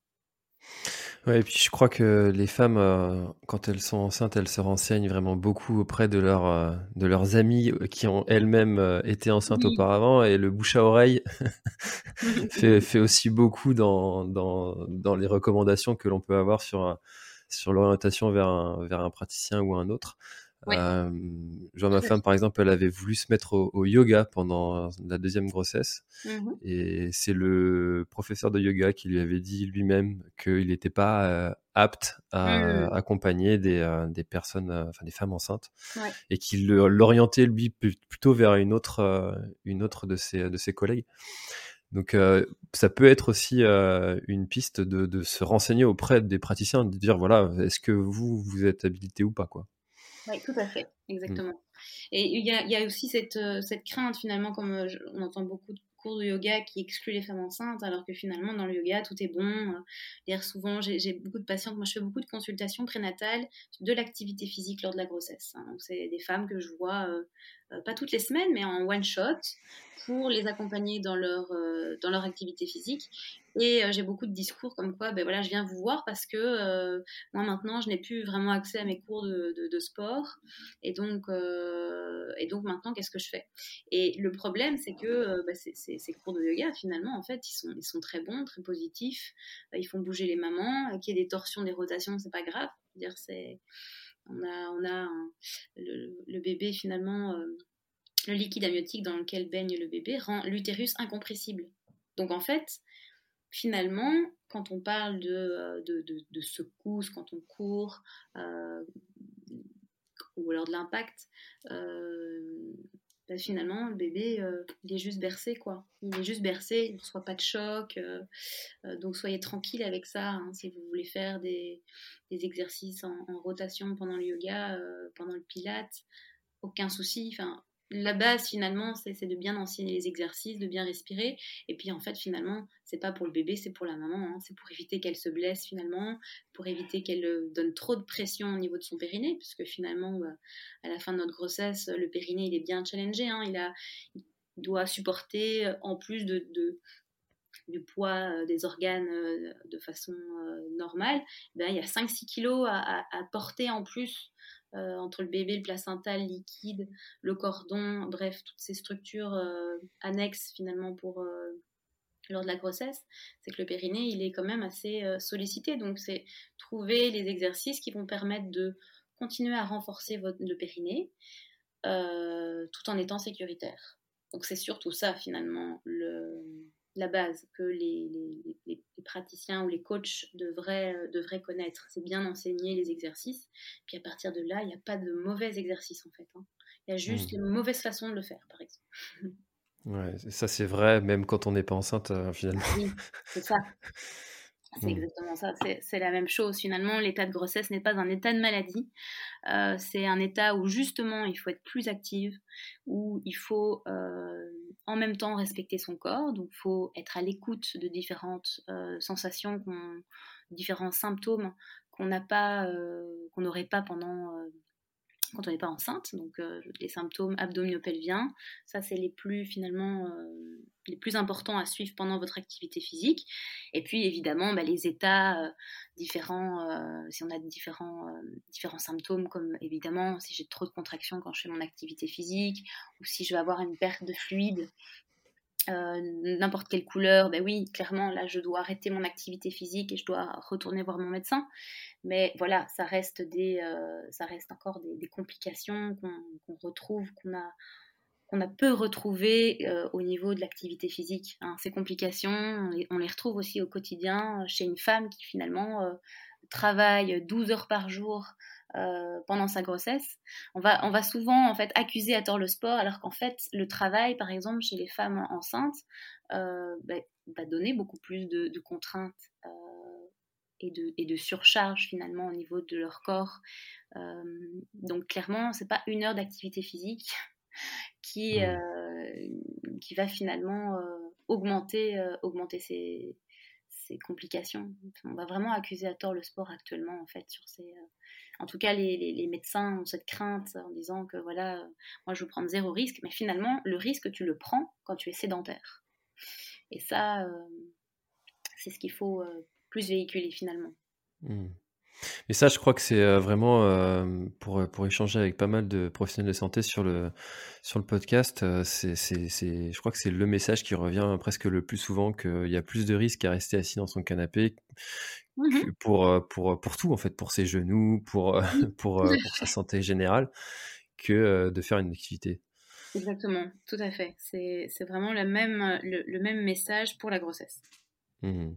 Ouais, et puis je crois que les femmes, euh, quand elles sont enceintes, elles se renseignent vraiment beaucoup auprès de, leur, euh, de leurs amies euh, qui ont elles-mêmes été enceintes auparavant. Et le bouche à oreille (laughs) (laughs) fait, fait aussi beaucoup dans, dans, dans les recommandations que l'on peut avoir sur, sur l'orientation vers un, vers un praticien ou un autre. Euh, genre ma femme, par exemple, elle avait voulu se mettre au, yoga pendant la deuxième grossesse. Mmh Et c'est le professeur de yoga qui lui avait dit lui-même qu'il n'était pas euh, apte à mmh. accompagner des, euh, des personnes, enfin des femmes enceintes. Et qu'il l'orientait lui plutôt vers une autre, une autre de ses, de ses collègues. Donc ça peut être aussi une piste de, de, se renseigner auprès des praticiens, de dire voilà, est-ce que vous, vous êtes habilité ou pas quoi. Oui, tout à fait, mmh. exactement. Et il y a, y a, aussi cette, euh, cette crainte, finalement, comme euh, on entend beaucoup de cours de yoga qui excluent les femmes enceintes, alors que finalement, dans le yoga, tout est bon. Hier, souvent, j'ai beaucoup de patientes, moi je fais beaucoup de consultations prénatales de l'activité physique lors de la grossesse. Hein. Donc, c'est des femmes que je vois, euh, pas toutes les semaines, mais en one shot, pour les accompagner dans leur, dans leur activité physique. Et euh, j'ai beaucoup de discours comme quoi, ben voilà, je viens vous voir parce que euh, moi maintenant, je n'ai plus vraiment accès à mes cours de, de, sport. Et donc, euh, et donc maintenant, qu'est-ce que je fais? Et le problème, c'est que ben, ces cours de yoga, finalement, en fait, ils sont, ils sont très bons, très positifs. ils font bouger les mamans. Qu'il y ait des torsions, des rotations, c'est pas grave. c'est on a, le, bébé finalement le liquide amniotique dans lequel baigne le bébé rend l'utérus incompressible. Donc en fait, finalement, quand on parle de, euh, de, de, secousse, quand on court, euh, ou alors de l'impact, euh, ben finalement, le bébé, il est juste bercé, quoi. Il est juste bercé, il ne reçoit pas de choc. donc, soyez tranquille avec ça. Hein, si vous voulez faire des, exercices en, en, rotation pendant le yoga, pendant le pilate, aucun souci. Enfin, la base finalement, c'est de bien enseigner les exercices, de bien respirer. Et puis en fait, finalement, c'est pas pour le bébé, c'est pour la maman. Hein. C'est pour éviter qu'elle se blesse finalement, pour éviter qu'elle euh, donne trop de pression au niveau de son périnée, puisque finalement, bah, à la fin de notre grossesse, le périnée il est bien challengé. Hein. Il, a, doit supporter euh, en plus de, du poids euh, des organes de façon normale, ben, il y a 5-6 kilos à, porter en plus euh, entre le bébé, le placental liquide, le cordon, bref, toutes ces structures euh, annexes finalement pour euh, lors de la grossesse, c'est que le périnée, il est quand même assez sollicité. Donc, c'est trouver les exercices qui vont permettre de continuer à renforcer votre, le périnée tout en étant sécuritaire. Donc, c'est surtout ça finalement le, la base que les, les, praticiens ou les coachs devraient, euh, devraient connaître. C'est bien enseigner les exercices. Puis à partir de là, il n'y a pas de mauvais exercices en fait. Hein. Il y a juste mmh. une mauvaise façon de le faire, par exemple. (laughs) Ouais, ça c'est vrai, même quand on n'est pas enceinte, euh, finalement. Oui, c'est ça. (laughs) C'est mmh. exactement ça. C'est la même chose. Finalement, l'état de grossesse n'est pas un état de maladie. Euh, c'est un état où justement il faut être plus active, où il faut euh, en même temps respecter son corps. Donc, il faut être à l'écoute de différentes euh, sensations, différents symptômes qu'on n'a pas, qu'on n'aurait pas pendant quand on n'est pas enceinte, donc euh, les symptômes abdominopelviens, ça c'est les plus finalement euh, les plus importants à suivre pendant votre activité physique. Et puis évidemment bah, les états euh, différents, si on a différents, différents symptômes comme évidemment si j'ai trop de contractions quand je fais mon activité physique ou si je vais avoir une perte de fluide n'importe quelle couleur, ben oui, clairement, là, je dois arrêter mon activité physique et je dois retourner voir mon médecin. Mais voilà, ça reste, des, euh, ça reste encore des, complications qu'on retrouve, qu'on a, qu'on a peu retrouvées euh, au niveau de l'activité physique. Hein. Ces complications, on les, retrouve aussi au quotidien chez une femme qui finalement euh, travaille 12 heures par jour pendant sa grossesse. On va, on va souvent en fait accuser à tort le sport, alors qu'en fait le travail, par exemple chez les femmes enceintes, bah, va donner beaucoup plus de, de contraintes et de, surcharge finalement au niveau de leur corps. Euh, donc clairement, c'est pas une heure d'activité physique (laughs) qui, euh, qui va finalement euh, augmenter, augmenter ces, ces, complications. On va vraiment accuser à tort le sport actuellement en fait sur ces. en tout cas, les, les, médecins ont cette crainte en disant que voilà, moi je veux prendre zéro risque, mais finalement le risque tu le prends quand tu es sédentaire. Et ça, c'est ce qu'il faut plus véhiculé finalement. Mmh. Et ça, je crois que c'est euh, vraiment euh, pour, pour échanger avec pas mal de professionnels de santé sur le, sur le podcast. Euh, c'est, c'est, c'est, je crois que c'est le message qui revient presque le plus souvent qu'il y a plus de risques à rester assis dans son canapé mmh pour, pour, pour tout, en fait, pour ses genoux, pour, (laughs) pour, (laughs) pour sa santé générale, que de faire une activité. Exactement, tout à fait. C'est, c'est vraiment le même, le, le même message pour la grossesse. Mmh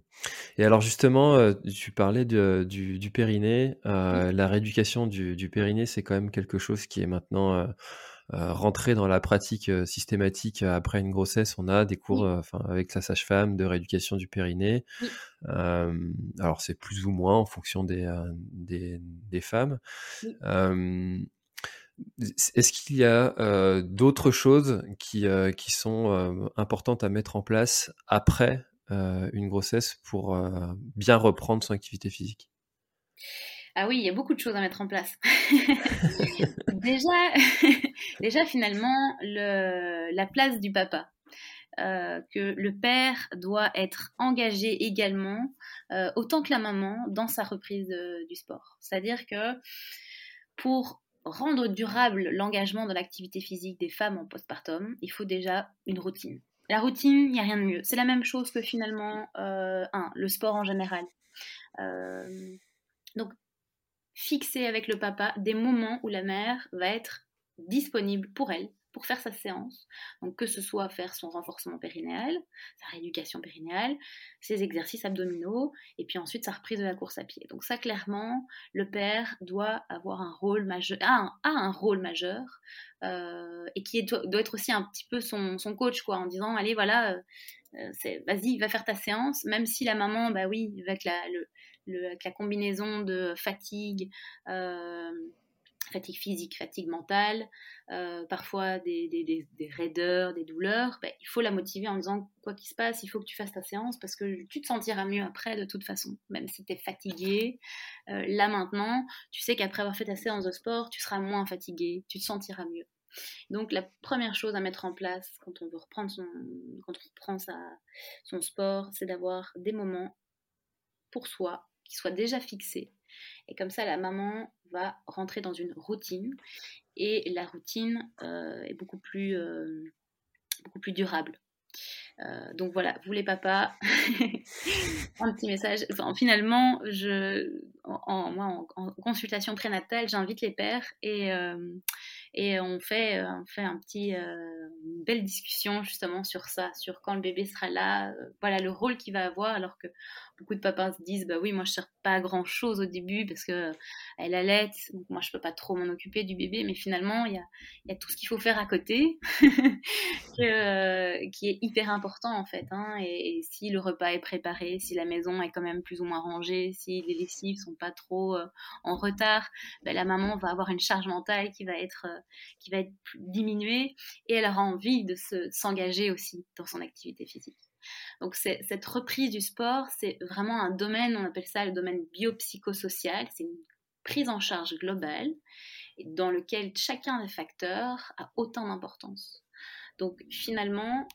Et alors justement, euh, tu parlais du du périnée, euh, la rééducation du périnée, c'est quand même quelque chose qui est maintenant, euh, rentré dans la pratique, systématique, après une grossesse. On a des cours, enfin avec sa sage-femme de rééducation du périnée. alors c'est plus ou moins en fonction des, des femmes. est-ce qu'il y a, d'autres choses qui, qui sont, importantes à mettre en place après euh, une grossesse pour euh, bien reprendre son activité physique ah oui, il y a beaucoup de choses à mettre en place. (laughs) déjà, (laughs) déjà, finalement, le, la place du papa. Euh, que le père doit être engagé également, autant que la maman, dans sa reprise du sport. C'est-à-dire que pour rendre durable l'engagement dans l'activité physique des femmes en postpartum, il faut déjà une routine. La routine, il n'y a rien de mieux. C'est la même chose que finalement euh, le sport en général. Euh, donc, fixer avec le papa des moments où la mère va être disponible pour elle, pour faire sa séance. Donc que ce soit faire son renforcement périnéal, sa rééducation périnéale, ses exercices abdominaux, et puis ensuite sa reprise de la course à pied. Donc ça clairement, le père doit avoir un rôle majeur, a un, rôle majeur, euh, et qui doit être aussi un petit peu son, coach, quoi, en disant allez voilà, euh, euh, vas-y, va faire ta séance, même si la maman, bah oui, avec la, avec la combinaison de fatigue, fatigue physique, fatigue mentale, euh, parfois des, des, des, raideurs, des douleurs, ben, il faut la motiver en disant quoi qu'il se passe, il faut que tu fasses ta séance parce que tu te sentiras mieux après de toute façon, même si tu es fatigué. Euh, là maintenant, tu sais qu'après avoir fait ta séance de sport, tu seras moins fatigué, tu te sentiras mieux. Donc la première chose à mettre en place quand on veut reprendre son, quand on reprend sa, son sport, c'est d'avoir des moments pour soi qui soient déjà fixés. Et comme ça, la maman va rentrer dans une routine et la routine euh, est beaucoup plus, euh, beaucoup plus durable. Euh, donc voilà, vous les papas, (laughs) un petit message. finalement, je, en, moi, en, consultation prénatale, j'invite les pères et, et on fait, on fait un petit, une belle discussion justement sur ça, sur quand le bébé sera là, voilà le rôle qu'il va avoir, alors que beaucoup de papas se disent bah oui moi je sers pas grand chose au début parce que euh, elle allait donc moi je peux pas trop m'en occuper du bébé mais finalement il y a, y a, tout ce qu'il faut faire à côté (laughs) euh, qui est hyper important en fait hein, et, si le repas est préparé si la maison est quand même plus ou moins rangée si les lessives sont pas trop euh, en retard ben, la maman va avoir une charge mentale qui va être qui va être diminuée et elle aura envie de s'engager aussi dans son activité physique donc cette reprise du sport, c'est vraiment un domaine, on appelle ça le domaine biopsychosocial, c'est une prise en charge globale. dans lequel chacun des facteurs a autant d'importance. Donc finalement,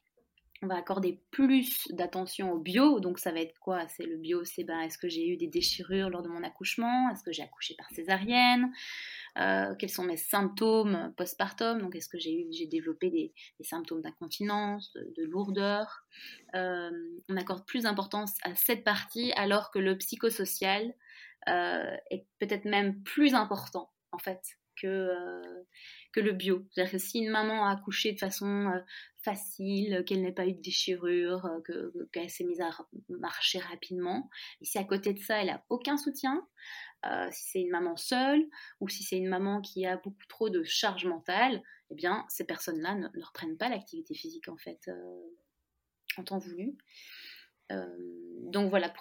on va accorder plus d'attention au bio. Donc ça va être quoi? C'est le bio, c'est ben, est-ce que j'ai eu des déchirures lors de mon accouchement? Est-ce que j'ai accouché par césarienne? Euh, Quels sont mes symptômes postpartum? Donc est-ce que j'ai eu, j'ai développé des, symptômes d'incontinence, de, lourdeur? Euh, On accorde plus d'importance à cette partie alors que le psychosocial euh, est peut-être même plus important en fait que, que le bio. C'est-à-dire que si une maman a accouché de façon facile, qu'elle n'ait pas eu de déchirure, euh, qu'elle s'est mise à marcher rapidement. Et si à côté de ça, elle n'a aucun soutien, euh, si c'est une maman seule ou si c'est une maman qui a beaucoup trop de charge mentale, eh bien, ces personnes-là ne, reprennent pas l'activité physique en fait euh, en temps voulu. donc voilà,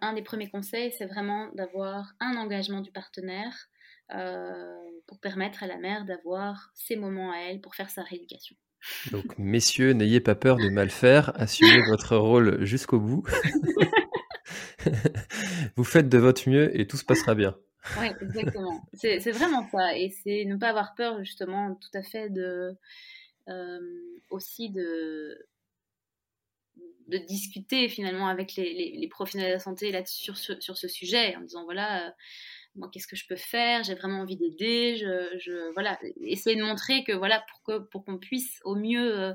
un des premiers conseils, c'est vraiment d'avoir un engagement du partenaire pour permettre à la mère d'avoir ses moments à elle pour faire sa rééducation. (laughs) Donc, messieurs, n'ayez pas peur de mal faire, assumez (laughs) votre rôle jusqu'au bout. (laughs) Vous faites de votre mieux et tout se passera bien. Oui, exactement. C'est vraiment ça. Et c'est ne pas avoir peur, justement, tout à fait de. Euh, aussi de de discuter finalement avec les, professionnels de la santé là sur, sur, ce sujet en disant voilà euh, moi qu'est-ce que je peux faire? J'ai vraiment envie d'aider je, voilà essayer de montrer que voilà pour que pour qu'on puisse au mieux euh,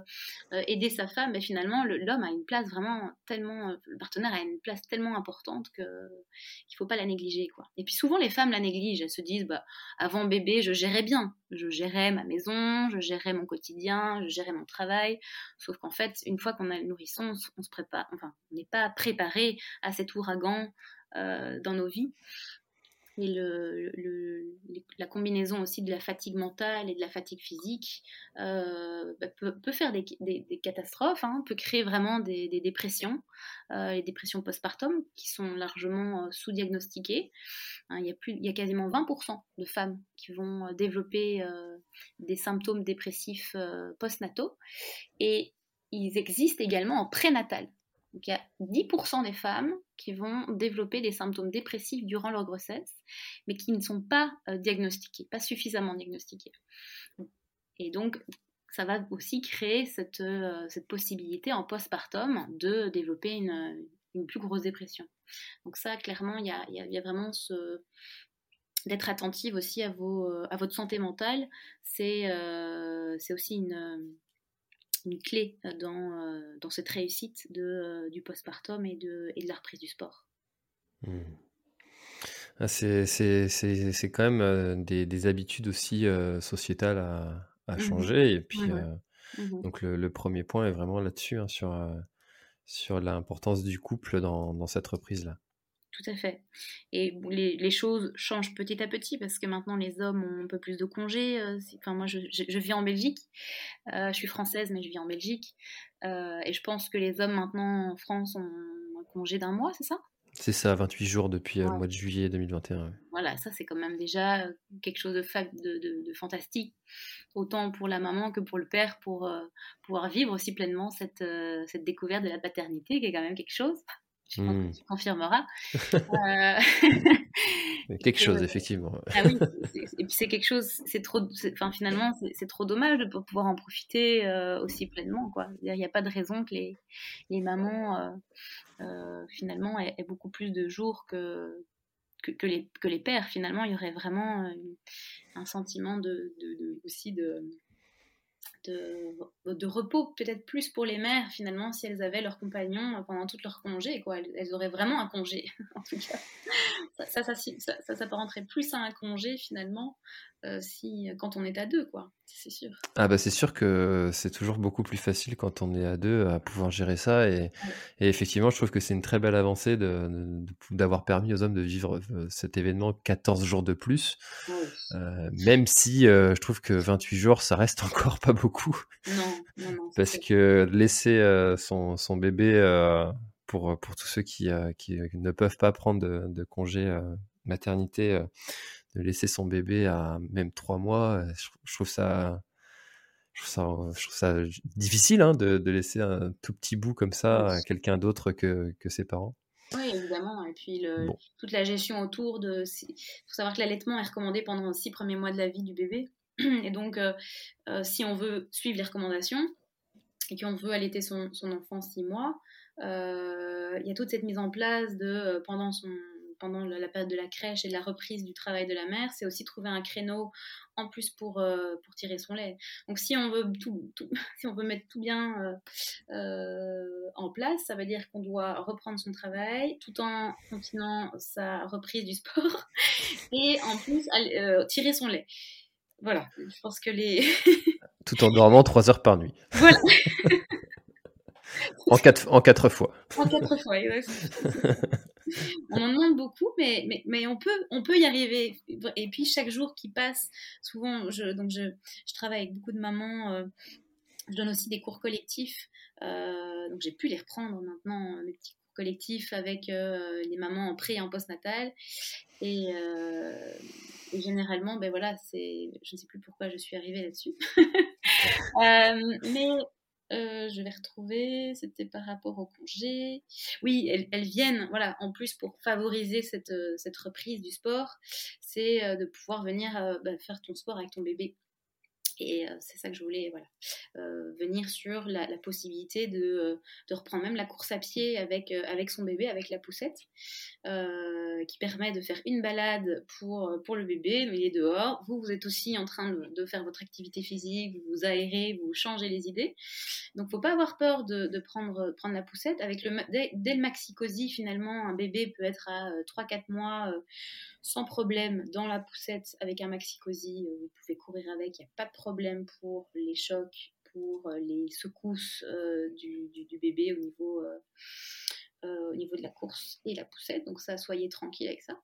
euh, aider sa femme. Finalement l'homme a une place vraiment tellement euh, le partenaire a une place tellement importante que qu'il faut pas la négliger quoi. Et puis souvent les femmes la négligent. Elles se disent bah avant bébé je gérais bien. Je gérais ma maison je gérais mon quotidien je gérais mon travail. Sauf qu'en fait une fois qu'on a le nourrisson on, se prépare enfin on n'est pas préparé à cet ouragan dans nos vies et le, la combinaison aussi de la fatigue mentale et de la fatigue physique euh, bah, peut, faire des, catastrophes, hein, peut créer vraiment des, dépressions, euh, les dépressions postpartum qui sont largement euh, sous-diagnostiquées. Hein, il, y a plus, il y a quasiment 20% de femmes qui vont développer des symptômes dépressifs postnataux et ils existent également en prénatal. Donc il y a 10% des femmes qui vont développer des symptômes dépressifs durant leur grossesse, mais qui ne sont pas euh, diagnostiqués, pas suffisamment diagnostiqués. Et donc ça va aussi créer cette, euh, cette possibilité en postpartum de développer une, une, plus grosse dépression. Donc ça, clairement, il y a, y a, vraiment ce, d'être attentive aussi à, vos, à votre santé mentale, c'est euh, aussi une, une clé euh, dans, euh, dans cette réussite de, euh, du postpartum et de, et de la reprise du sport. Mmh. Ah, c'est quand même des, habitudes aussi sociétales à, à mmh changer. Et puis, mmh donc le, premier point est vraiment là-dessus, hein, sur, sur l'importance du couple dans, dans cette reprise-là. Tout à fait. Et les, choses changent petit à petit parce que maintenant les hommes ont un peu plus de congés. Euh, enfin, moi, je, vis en Belgique. Euh, je suis française, mais je vis en Belgique. Euh, et je pense que les hommes maintenant en France ont un congé d'un mois, c'est ça? C'est ça, 28 jours depuis le mois de juillet 2021. Voilà, ça c'est quand même déjà quelque chose de, de, de, fantastique, autant pour la maman que pour le père, pour pouvoir vivre aussi pleinement cette, cette découverte de la paternité, qui est quand même quelque chose tu, mmh. confirmeras. (laughs) Euh, (laughs) quelque chose, effectivement. Ah oui, et puis c'est quelque chose, c'est trop, enfin finalement, c'est trop dommage de pas pouvoir en profiter euh, aussi pleinement, quoi. Il n'y a pas de raison que les, les mamans, euh, finalement, aient, beaucoup plus de jours que, que, les, que les pères. Finalement, il y aurait vraiment un sentiment de, de aussi de de, repos, peut-être plus pour les mères finalement si elles avaient leur compagnon pendant tout leur congé. Quoi. Elles, auraient vraiment un congé, (laughs) en tout cas. Ça, ça, ça, ça, s'apparenterait plus à un congé finalement euh, si, quand on est à deux, quoi. C'est sûr. Ah bah c'est sûr que c'est toujours beaucoup plus facile quand on est à deux à pouvoir gérer ça et, effectivement je trouve que c'est une très belle avancée d'avoir permis aux hommes de vivre euh, cet événement 14 jours de plus, euh, même si je trouve que 28 jours ça reste (laughs) encore pas beaucoup. Non, non, non. Parce que laisser son, son, bébé pour, pour tous ceux qui, qui ne peuvent pas prendre de, de congé maternité de laisser son bébé à même trois mois, euh, je, trouve ça, je trouve ça, difficile hein, de, laisser un tout petit bout comme ça à quelqu'un d'autre que, que, ses parents. Oui, évidemment. Et puis le, toute la gestion autour de. Il faut savoir que l'allaitement est recommandé pendant les six premiers mois de la vie du bébé. Et donc, euh, euh, si on veut suivre les recommandations et qu'on veut allaiter son, son, enfant six mois, euh, il y a toute cette mise en place de pendant son pendant la période de la crèche et de la reprise du travail de la mère, c'est aussi trouver un créneau en plus pour, euh, pour tirer son lait. Donc si on veut, tout, (laughs) si on veut mettre tout bien euh, euh, en place, ça veut dire qu'on doit reprendre son travail tout en continuant sa reprise du sport (laughs) et en plus tirer son lait. Voilà, je pense que les... (laughs) tout en dormant trois heures par nuit. Voilà. en, quatre, en quatre fois. En quatre fois, oui (laughs) on en demande beaucoup, mais, mais, on, peut, on peut y arriver. Et puis chaque jour qui passe, souvent, je, donc je, je travaille avec beaucoup de mamans. Euh, je donne aussi des cours collectifs. Euh, donc j'ai pu les reprendre maintenant, mes petits cours collectifs avec euh, les mamans en pré et en postnatal. Et, et généralement, ben voilà, c'est, je ne sais plus pourquoi je suis arrivée là-dessus. (laughs) mais euh, je vais retrouver, c'était par rapport au congé. Oui, elles, viennent, voilà, en plus pour favoriser cette, euh, reprise du sport, c'est euh, de pouvoir venir bah, faire ton sport avec ton bébé et euh, c'est ça que je voulais euh, venir sur la, possibilité de, euh, de, reprendre même la course à pied avec, son bébé, avec la poussette, qui permet de faire une balade pour, le bébé, il est dehors. Vous, vous êtes aussi en train de, faire votre activité physique, vous vous aérez, vous changez les idées. Donc, il ne faut pas avoir peur de, prendre, la poussette. Avec le, dès, dès le maxicosi, finalement, un bébé peut être à 3-4 mois sans problème dans la poussette avec un maxi cosy. Euh, vous pouvez courir avec, il n'y a pas de problème pour les chocs, pour euh, les secousses euh, du, bébé au niveau euh, au niveau de la course et la poussette. Donc ça, soyez tranquille avec ça.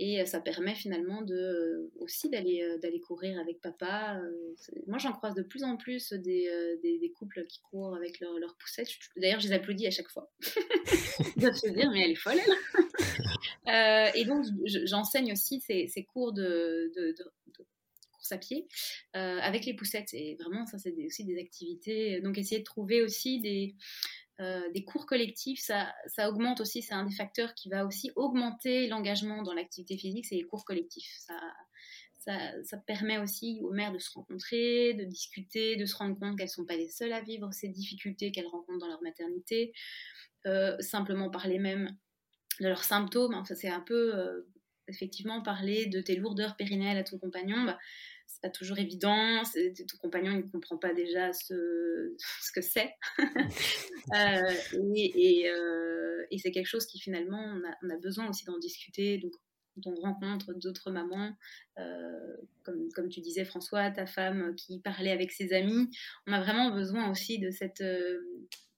Et ça permet finalement de, aussi d'aller d'aller courir avec papa. moi, j'en croise de plus en plus des, des, couples qui courent avec leur, leur poussette. D'ailleurs, je les applaudis à chaque fois. (laughs) Ils doivent se dire, mais elle est folle, elle. (laughs) et donc, j'enseigne aussi ces, cours de, course à pied avec les poussettes. Et vraiment, ça, c'est aussi des activités. Donc, essayer de trouver aussi des, euh, des cours collectifs, ça, ça, augmente aussi, c'est un des facteurs qui va aussi augmenter l'engagement dans l'activité physique, c'est les cours collectifs. Ça, ça, permet aussi aux mères de se rencontrer, de discuter, de se rendre compte qu'elles ne sont pas les seules à vivre ces difficultés qu'elles rencontrent dans leur maternité, euh, simplement parler même de leurs symptômes. Enfin, c'est un peu, euh, effectivement, parler de tes lourdeurs périnéales à ton compagnon. Bah, c'est pas toujours évident. Ton compagnon ne comprend pas déjà ce, (laughs) ce que c'est. (laughs) Euh, et, euh, et, c'est quelque chose qui finalement, on a, on a besoin aussi d'en discuter. Donc, quand on rencontre d'autres mamans, euh, comme, comme, tu disais François, ta femme qui parlait avec ses amis, on a vraiment besoin aussi de cette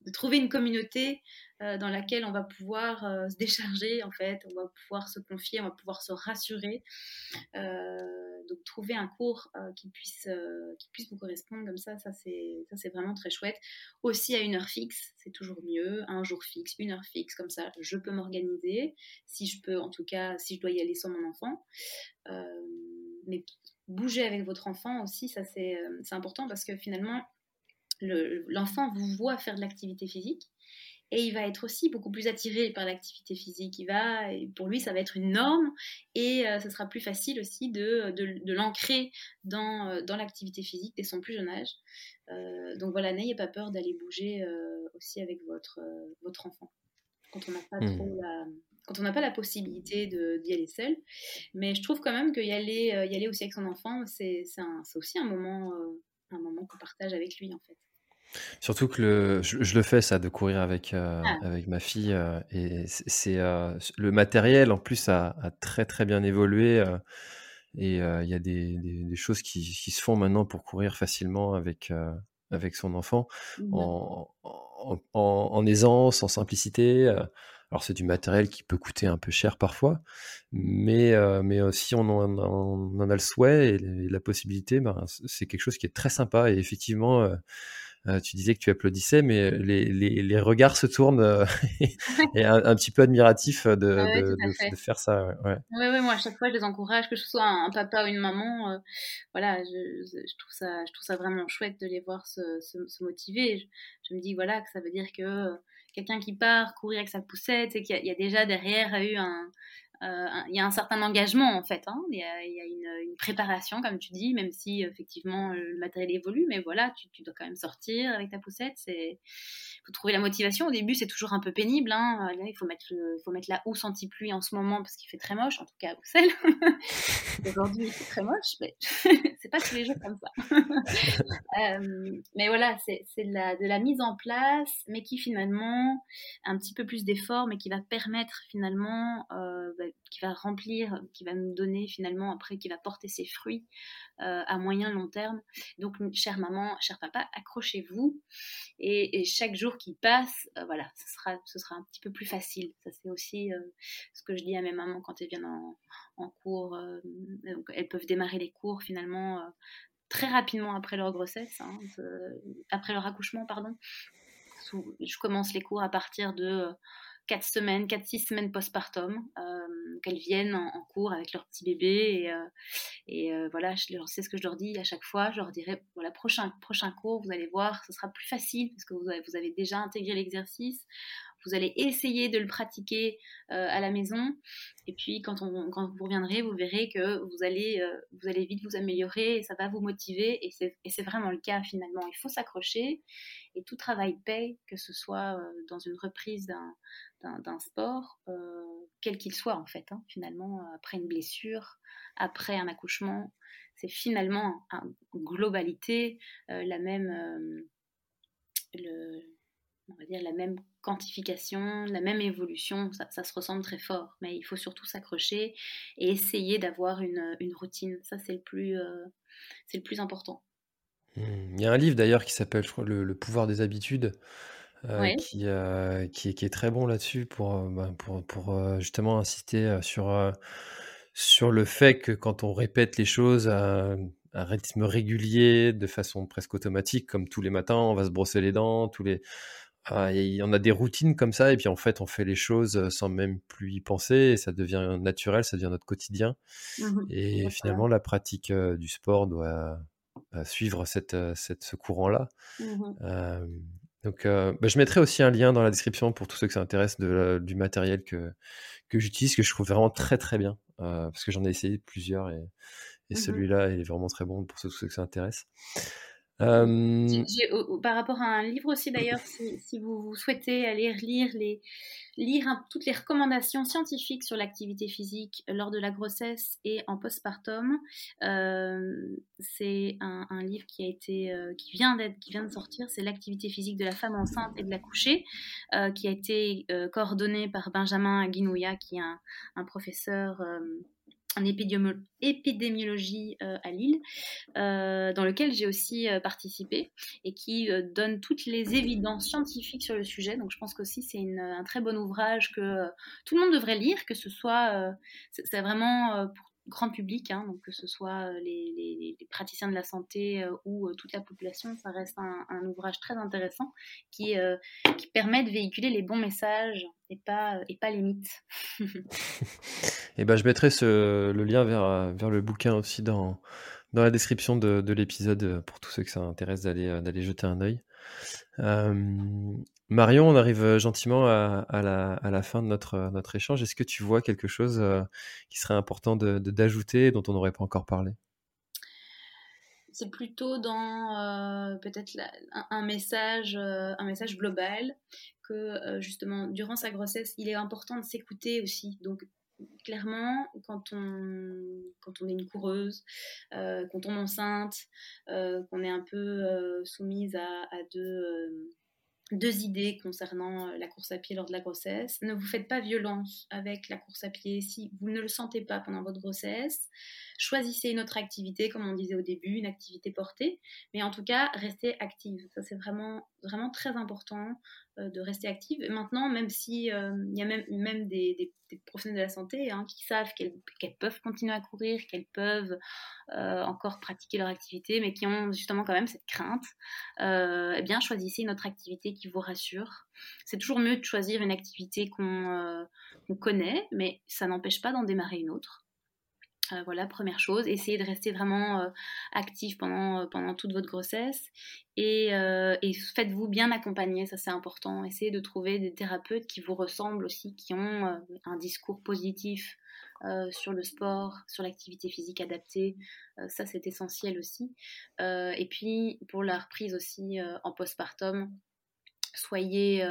de trouver une communauté euh, dans laquelle on va pouvoir euh, se décharger en fait, on va pouvoir se confier, on va pouvoir se rassurer. Euh, donc trouver un cours qui puisse qui puisse vous correspondre comme ça, ça c'est vraiment très chouette. Aussi à une heure fixe, c'est toujours mieux, un jour fixe, une heure fixe, comme ça je peux m'organiser. Si je peux, en tout cas, si je dois y aller sans mon enfant. mais bouger avec votre enfant aussi, ça c'est important parce que finalement l'enfant vous voit faire de l'activité physique et il va être aussi beaucoup plus attiré par l'activité physique. Il va, pour lui, ça va être une norme et euh, ce sera plus facile aussi de, de, l'ancrer dans, euh, dans l'activité physique dès son plus jeune âge. Euh, donc voilà, n'ayez pas peur d'aller bouger aussi avec votre, votre enfant quand on n'a pas mmh. trop la, quand on n'a pas la possibilité d'y aller seul. Mais je trouve quand même qu'y aller, y aller aussi avec son enfant, c'est aussi un moment, un moment qu'on partage avec lui en fait. Surtout que le, je, le fais ça, de courir avec, euh, ah. avec ma fille. Euh, et c'est euh, le matériel en plus a, très très bien évolué. et il y a des, des, choses qui, qui, se font maintenant pour courir facilement avec, avec son enfant mmh en, en, en, aisance, en simplicité. Alors c'est du matériel qui peut coûter un peu cher parfois, mais, mais si on en, on en, a le souhait et la possibilité, ben, c'est quelque chose qui est très sympa. Et effectivement, tu disais que tu applaudissais, mais les, les, les regards se tournent (laughs) (laughs) et un, un, petit peu admiratif de, de, de, faire ça. Ouais. Ouais, moi à chaque fois je les encourage, que ce soit un, papa ou une maman, voilà, je, je, trouve ça, je trouve ça vraiment chouette de les voir se, se, motiver. Je, je, me dis voilà que ça veut dire que quelqu'un qui part courir avec sa poussette et qu'il y, a déjà derrière eu un, euh, il y a un certain engagement en fait. Hein. Il y a, une, préparation, comme tu dis, même si effectivement le matériel évolue, mais voilà, tu, dois quand même sortir avec ta poussette. C'est faut trouver la motivation. Au début, c'est toujours un peu pénible. Hein. il faut mettre, faut mettre la housse anti-pluie en ce moment parce qu'il fait très moche, en tout cas à Bruxelles. (laughs) Aujourd'hui, il fait très moche, mais (laughs) c'est pas tous les jours comme ça. (laughs) Euh, mais voilà, c'est de la, mise en place, mais qui finalement un petit peu plus d'effort, mais qui va permettre finalement euh, bah, qui va remplir, qui va nous donner finalement après, qui va porter ses fruits euh, à moyen long terme. Donc, chère maman, cher papa, accrochez-vous et, chaque jour qui passe, euh, voilà, ce sera, un petit peu plus facile. Ça, c'est aussi euh, ce que je dis à mes mamans quand elles viennent en, cours. elles peuvent démarrer les cours finalement très rapidement après leur grossesse, hein, après leur accouchement, pardon. Je commence les cours à partir de 4 semaines, 4-6 semaines postpartum, euh, qu'elles viennent en, cours avec leur petit bébé. Et, euh, euh, voilà, je leur sais ce que je leur dis à chaque fois. Je leur dirai, voilà, prochain, prochain cours, vous allez voir, ce sera plus facile parce que vous avez déjà intégré l'exercice. Vous allez essayer de le pratiquer à la maison. Et puis, quand, on, quand vous reviendrez, vous verrez que vous allez, vous allez vite vous améliorer et ça va vous motiver. Et c'est vraiment le cas finalement. Il faut s'accrocher et tout travail paye, que ce soit dans une reprise d'un d'un sport, euh, quel qu'il soit en fait, hein, finalement, après une blessure, après un accouchement, c'est finalement en globalité euh, la même, euh, on va dire la même quantification, la même évolution, ça, se ressemble très fort, mais il faut surtout s'accrocher et essayer d'avoir une, une, routine, ça c'est le plus, c'est le plus important. Mmh. Il y a un livre d'ailleurs qui s'appelle, je crois, le, pouvoir des habitudes. Euh, qui, euh, qui est qui est très bon là-dessus pour, euh, bah, pour pour, justement insister, sur, sur le fait que quand on répète les choses à un rythme régulier, de façon presque automatique, comme tous les matins, on va se brosser les dents, tous les ah, il y en a des routines comme ça et puis en fait, on fait les choses, sans même plus y penser et ça devient naturel, ça devient notre quotidien mmh et finalement la pratique, du sport doit, bah, suivre cette, cette ce courant-là. Mmh donc, euh, bah, je mettrai aussi un lien dans la description pour tous ceux que ça intéresse de, du matériel que, que j'utilise, que je trouve vraiment très très bien, euh, parce que j'en ai essayé plusieurs et, et mmh celui-là il est vraiment très bon pour tous ceux que ça intéresse. Euh... par rapport à un livre aussi d'ailleurs, si, vous souhaitez aller lire les, lire toutes les recommandations scientifiques sur l'activité physique lors de la grossesse et en postpartum. Euh, c'est un, livre qui a été, euh, qui vient d'être, qui vient de sortir. C'est l'activité physique de la femme enceinte et de l'accouchée, euh, qui a été coordonné par Benjamin Guinouya, qui est un professeur en épidémiologie euh, à Lille, euh, dans lequel j'ai aussi euh, participé et qui donne toutes les évidences scientifiques sur le sujet. Donc je pense qu'aussi c'est un très bon ouvrage que tout le monde devrait lire, que ce soit, c'est vraiment pour grand public, hein, donc que ce soit les, praticiens de la santé ou toute la population, ça reste un, ouvrage très intéressant qui, permet de véhiculer les bons messages et pas, et pas les mythes. (laughs) et ben, je mettrai le lien vers, vers le bouquin aussi dans, dans la description de, de l'épisode pour tous ceux que ça intéresse d'aller, d'aller jeter un œil. Marion, on arrive gentiment à, la, fin de notre, notre échange. Est-ce que tu vois quelque chose qui serait important d'ajouter dont on n'aurait pas encore parlé? C'est plutôt dans peut-être un, message, global que justement durant sa grossesse, il est important de s'écouter aussi. Donc clairement, quand on, est une coureuse, quand on tombe enceinte, qu'on est un peu soumise à deux deux idées concernant euh, la course à pied lors de la grossesse. Ne vous faites pas violence avec la course à pied si vous ne le sentez pas pendant votre grossesse. Choisissez une autre activité, comme on disait au début, une activité portée. Mais en tout cas, restez active. Ça, c'est vraiment, vraiment très important de rester active. Maintenant, même si il y a même, même des, professionnels de la santé hein, qui savent qu'elles peuvent continuer à courir, qu'elles peuvent encore pratiquer leur activité, mais qui ont justement quand même cette crainte, eh bien choisissez une autre activité qui vous rassure. C'est toujours mieux de choisir une activité qu'on connaît, mais ça n'empêche pas d'en démarrer une autre. Euh, voilà, première chose, essayez de rester vraiment euh, actif pendant, euh, pendant toute votre grossesse et faites-vous bien accompagner, ça c'est important. Essayez de trouver des thérapeutes qui vous ressemblent aussi, qui ont un discours positif sur le sport, sur l'activité physique adaptée, ça c'est essentiel aussi. et puis pour la reprise aussi en postpartum, soyez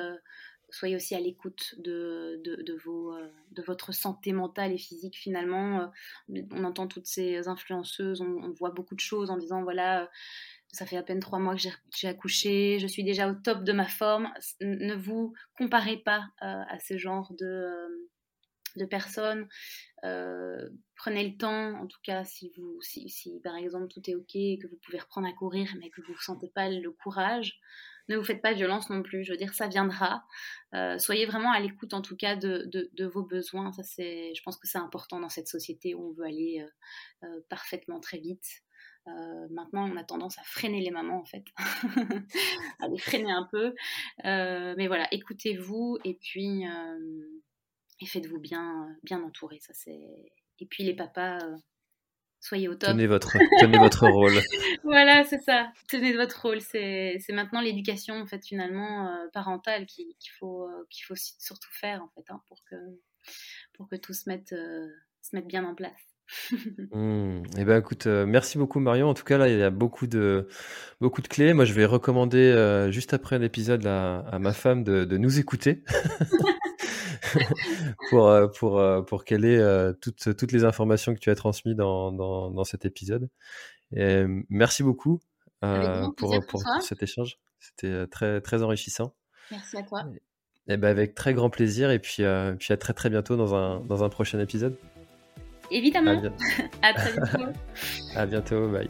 soyez aussi à l'écoute de, de, vos, euh, de votre santé mentale et physique finalement. Euh, on entend toutes ces influenceuses, on, voit beaucoup de choses en disant voilà, euh, ça fait à peine trois mois que j'ai accouché, je suis déjà au top de ma forme. Ne vous comparez pas à ce genre de, de personnes. prenez le temps, en tout cas, si, vous, si, si, par exemple tout est ok, que vous pouvez reprendre à courir, mais que vous ne sentez pas le courage, ne vous faites pas violence non plus. Je veux dire, ça viendra. Euh, soyez vraiment à l'écoute, en tout cas, de, vos besoins. C'est, je pense que c'est important dans cette société où on veut aller euh, euh, parfaitement très vite. maintenant, on a tendance à freiner les mamans, en fait, (laughs) à les freiner un peu. mais voilà, écoutez-vous et puis et faites-vous bien, bien entourer. Ça, c'est... Et puis les papas, soyez au top. Tenez votre, tenez votre rôle. (laughs) voilà, c'est ça. Tenez votre rôle. C'est, maintenant l'éducation en fait finalement euh, parentale qu'il, faut, euh, qu'il faut surtout faire en fait hein, pour que pour que tout se mette, euh, se mette bien en place. (laughs) Mmh. Eh ben écoute, merci beaucoup Marion. En tout cas là, il y a beaucoup de beaucoup de clés. Moi, je vais recommander juste après l'épisode à, à, ma femme de, de nous écouter. (laughs) (laughs) pour, euh, pour, euh, pour qu'elle ait euh, toutes, toutes les informations que tu as transmises dans, dans, dans cet épisode. Et merci beaucoup pour, pour, cet échange. C'était très, très enrichissant. Merci à toi. Et, ben avec très grand plaisir. Et puis, puis à très très bientôt dans un, dans un prochain épisode. Évidemment. À, (laughs) à très bientôt. (laughs) à bientôt. Bye.